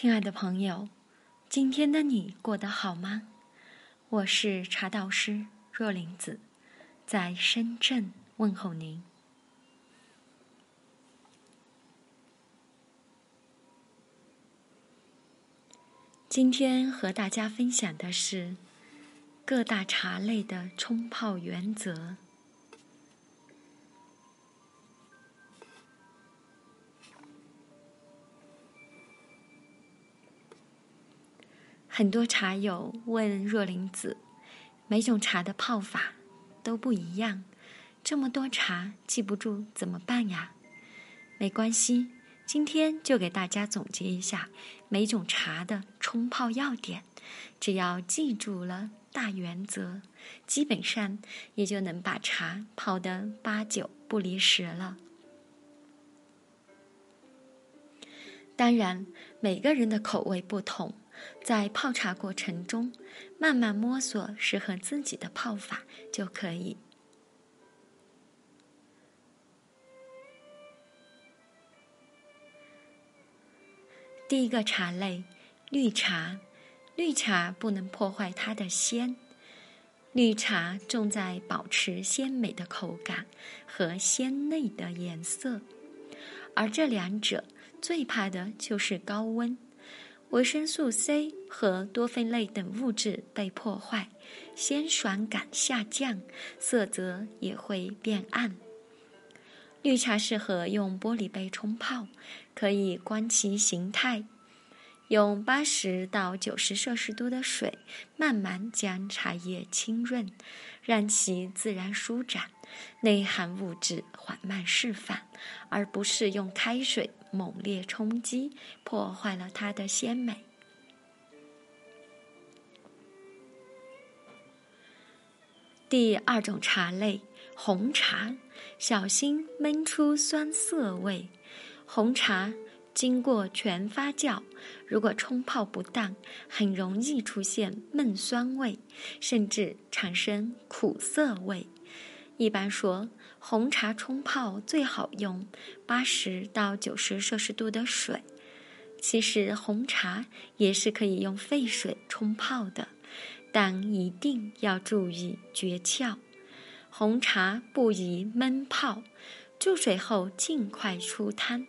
亲爱的朋友，今天的你过得好吗？我是茶道师若林子，在深圳问候您。今天和大家分享的是各大茶类的冲泡原则。很多茶友问若林子，每种茶的泡法都不一样，这么多茶记不住怎么办呀？没关系，今天就给大家总结一下每种茶的冲泡要点，只要记住了大原则，基本上也就能把茶泡得八九不离十了。当然，每个人的口味不同。在泡茶过程中，慢慢摸索适合自己的泡法就可以。第一个茶类，绿茶。绿茶不能破坏它的鲜。绿茶重在保持鲜美的口感和鲜嫩的颜色，而这两者最怕的就是高温。维生素 C 和多酚类等物质被破坏，鲜爽感下降，色泽也会变暗。绿茶适合用玻璃杯冲泡，可以观其形态。用八十到九十摄氏度的水，慢慢将茶叶浸润，让其自然舒展，内含物质缓慢释放，而不是用开水。猛烈冲击，破坏了它的鲜美。第二种茶类，红茶，小心焖出酸涩味。红茶经过全发酵，如果冲泡不当，很容易出现闷酸味，甚至产生苦涩味。一般说，红茶冲泡最好用八十到九十摄氏度的水。其实红茶也是可以用沸水冲泡的，但一定要注意诀窍：红茶不宜闷泡，注水后尽快出汤，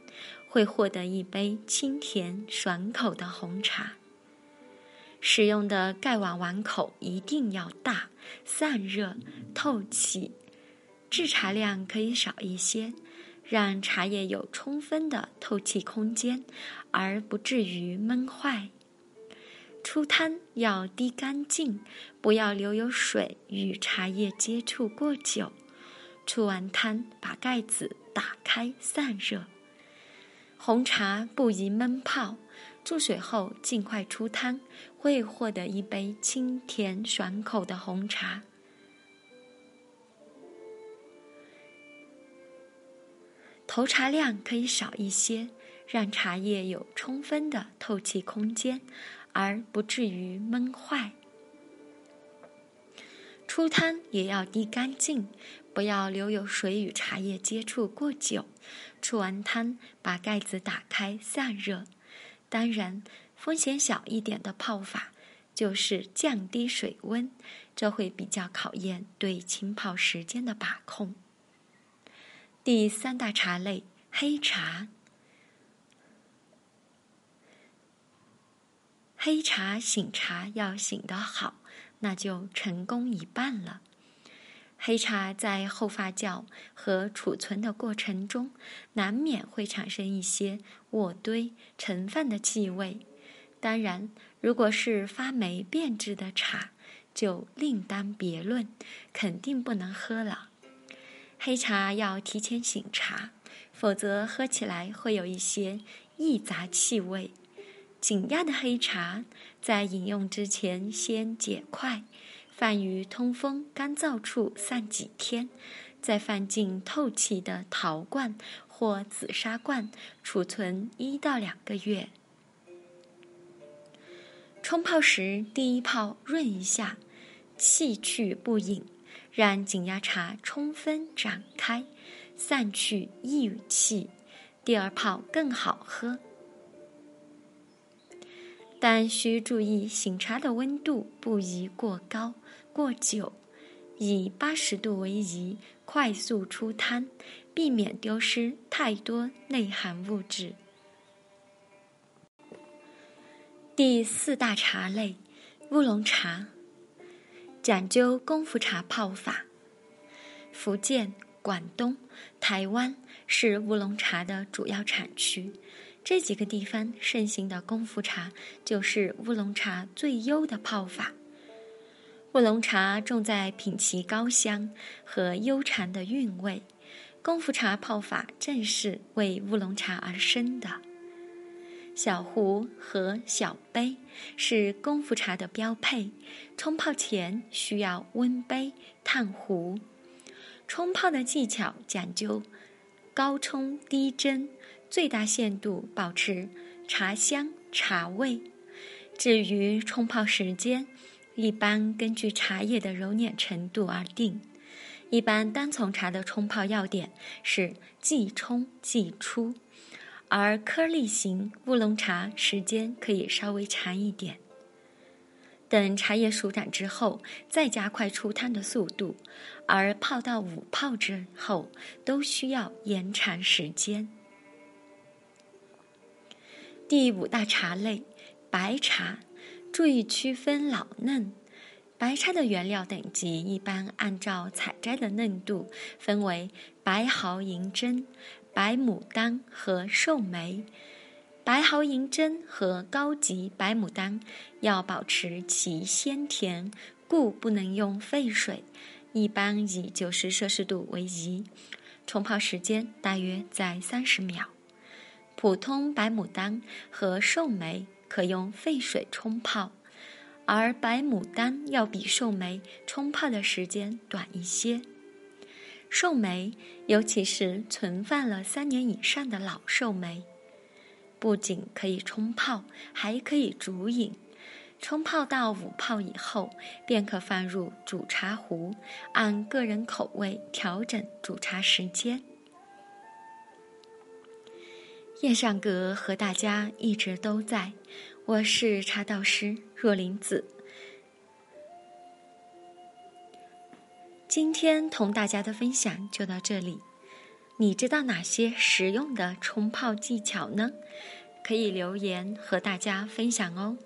会获得一杯清甜爽口的红茶。使用的盖碗碗口一定要大，散热透气。制茶量可以少一些，让茶叶有充分的透气空间，而不至于闷坏。出汤要滴干净，不要留有水与茶叶接触过久。出完汤，把盖子打开散热。红茶不宜闷泡，注水后尽快出汤，会获得一杯清甜爽口的红茶。投茶量可以少一些，让茶叶有充分的透气空间，而不至于闷坏。出汤也要滴干净，不要留有水与茶叶接触过久。出完汤，把盖子打开散热。当然，风险小一点的泡法就是降低水温，这会比较考验对浸泡时间的把控。第三大茶类，黑茶。黑茶醒茶要醒得好，那就成功一半了。黑茶在后发酵和储存的过程中，难免会产生一些卧堆陈饭的气味。当然，如果是发霉变质的茶，就另当别论，肯定不能喝了。黑茶要提前醒茶，否则喝起来会有一些异杂气味。紧压的黑茶在饮用之前先解块，放于通风干燥处散几天，再放进透气的陶罐或紫砂罐储存一到两个月。冲泡时第一泡润一下，气去不饮。让紧压茶充分展开，散去异气，第二泡更好喝。但需注意醒茶的温度不宜过高、过久，以八十度为宜，快速出汤，避免丢失太多内含物质。第四大茶类，乌龙茶，讲究功夫茶泡法。福建、广东、台湾是乌龙茶的主要产区。这几个地方盛行的功夫茶，就是乌龙茶最优的泡法。乌龙茶重在品其高香和悠长的韵味，功夫茶泡法正是为乌龙茶而生的。小壶和小杯是功夫茶的标配，冲泡前需要温杯烫壶。冲泡的技巧讲究高冲低蒸。最大限度保持茶香茶味。至于冲泡时间，一般根据茶叶的揉捻程度而定。一般单丛茶的冲泡要点是即冲即出，而颗粒型乌龙茶时间可以稍微长一点。等茶叶舒展之后，再加快出汤的速度，而泡到五泡之后，都需要延长时间。第五大茶类，白茶，注意区分老嫩。白茶的原料等级一般按照采摘的嫩度分为白毫银针、白牡丹和寿眉。白毫银针和高级白牡丹要保持其鲜甜，故不能用沸水，一般以九十摄氏度为宜，冲泡时间大约在三十秒。普通白牡丹和寿眉可用沸水冲泡，而白牡丹要比寿眉冲泡的时间短一些。寿眉，尤其是存放了三年以上的老寿眉，不仅可以冲泡，还可以煮饮。冲泡到五泡以后，便可放入煮茶壶，按个人口味调整煮茶时间。叶上阁和大家一直都在，我是茶道师若林子。今天同大家的分享就到这里，你知道哪些实用的冲泡技巧呢？可以留言和大家分享哦。